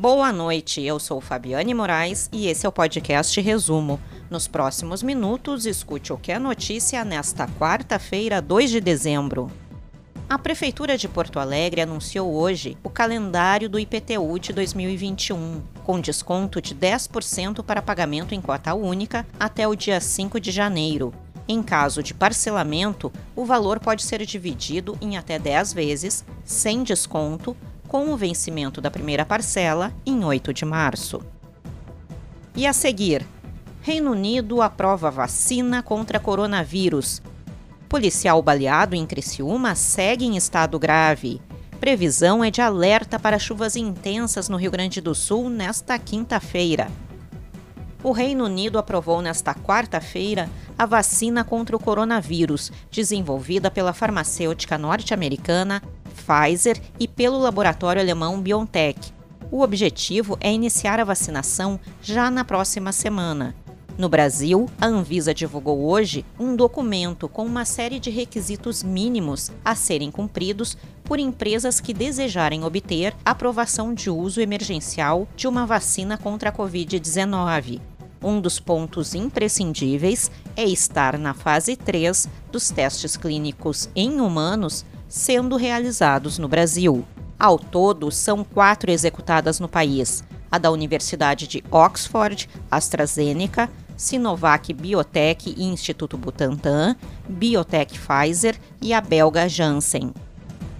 Boa noite, eu sou Fabiane Moraes e esse é o podcast Resumo. Nos próximos minutos, escute o que é notícia nesta quarta-feira, 2 de dezembro. A Prefeitura de Porto Alegre anunciou hoje o calendário do IPTU de 2021, com desconto de 10% para pagamento em cota única até o dia 5 de janeiro. Em caso de parcelamento, o valor pode ser dividido em até 10 vezes, sem desconto, com o vencimento da primeira parcela em 8 de março. E a seguir, Reino Unido aprova vacina contra coronavírus. Policial baleado em Criciúma segue em estado grave. Previsão é de alerta para chuvas intensas no Rio Grande do Sul nesta quinta-feira. O Reino Unido aprovou nesta quarta-feira a vacina contra o coronavírus, desenvolvida pela farmacêutica norte-americana Pfizer e pelo laboratório alemão BioNTech. O objetivo é iniciar a vacinação já na próxima semana. No Brasil, a Anvisa divulgou hoje um documento com uma série de requisitos mínimos a serem cumpridos por empresas que desejarem obter aprovação de uso emergencial de uma vacina contra a Covid-19. Um dos pontos imprescindíveis é estar na fase 3 dos testes clínicos em humanos sendo realizados no Brasil. Ao todo, são quatro executadas no país: a da Universidade de Oxford, AstraZeneca, Sinovac Biotech e Instituto Butantan, Biotech Pfizer e a belga Janssen.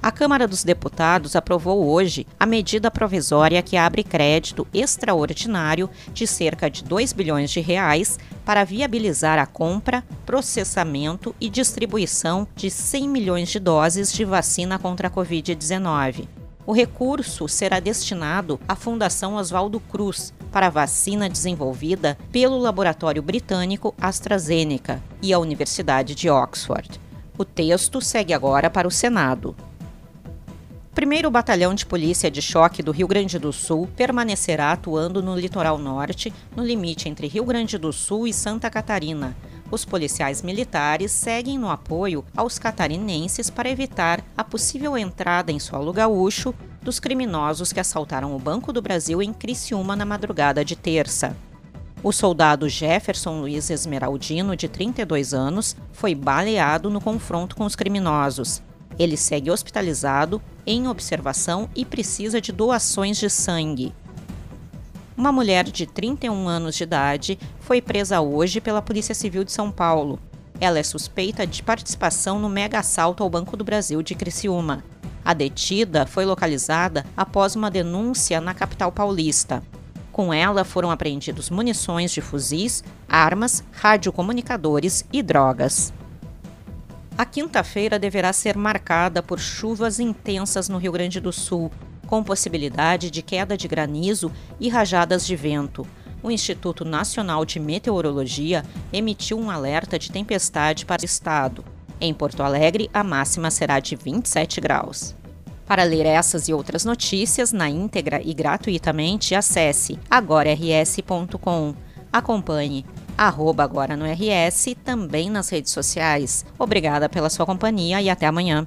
A Câmara dos Deputados aprovou hoje a medida provisória que abre crédito extraordinário de cerca de 2 bilhões de reais para viabilizar a compra, processamento e distribuição de 100 milhões de doses de vacina contra a Covid-19. O recurso será destinado à Fundação Oswaldo Cruz para a vacina desenvolvida pelo laboratório britânico AstraZeneca e a Universidade de Oxford. O texto segue agora para o Senado. Primeiro Batalhão de Polícia de Choque do Rio Grande do Sul permanecerá atuando no litoral norte, no limite entre Rio Grande do Sul e Santa Catarina. Os policiais militares seguem no apoio aos catarinenses para evitar a possível entrada em solo gaúcho dos criminosos que assaltaram o Banco do Brasil em Criciúma na madrugada de terça. O soldado Jefferson Luiz Esmeraldino, de 32 anos, foi baleado no confronto com os criminosos. Ele segue hospitalizado, em observação e precisa de doações de sangue. Uma mulher de 31 anos de idade foi presa hoje pela Polícia Civil de São Paulo. Ela é suspeita de participação no mega assalto ao Banco do Brasil de Criciúma. A detida foi localizada após uma denúncia na capital paulista. Com ela foram apreendidos munições de fuzis, armas, radiocomunicadores e drogas. A quinta-feira deverá ser marcada por chuvas intensas no Rio Grande do Sul, com possibilidade de queda de granizo e rajadas de vento. O Instituto Nacional de Meteorologia emitiu um alerta de tempestade para o estado. Em Porto Alegre, a máxima será de 27 graus. Para ler essas e outras notícias na íntegra e gratuitamente, acesse agorars.com. Acompanhe arroba agora no RS, também nas redes sociais. Obrigada pela sua companhia e até amanhã.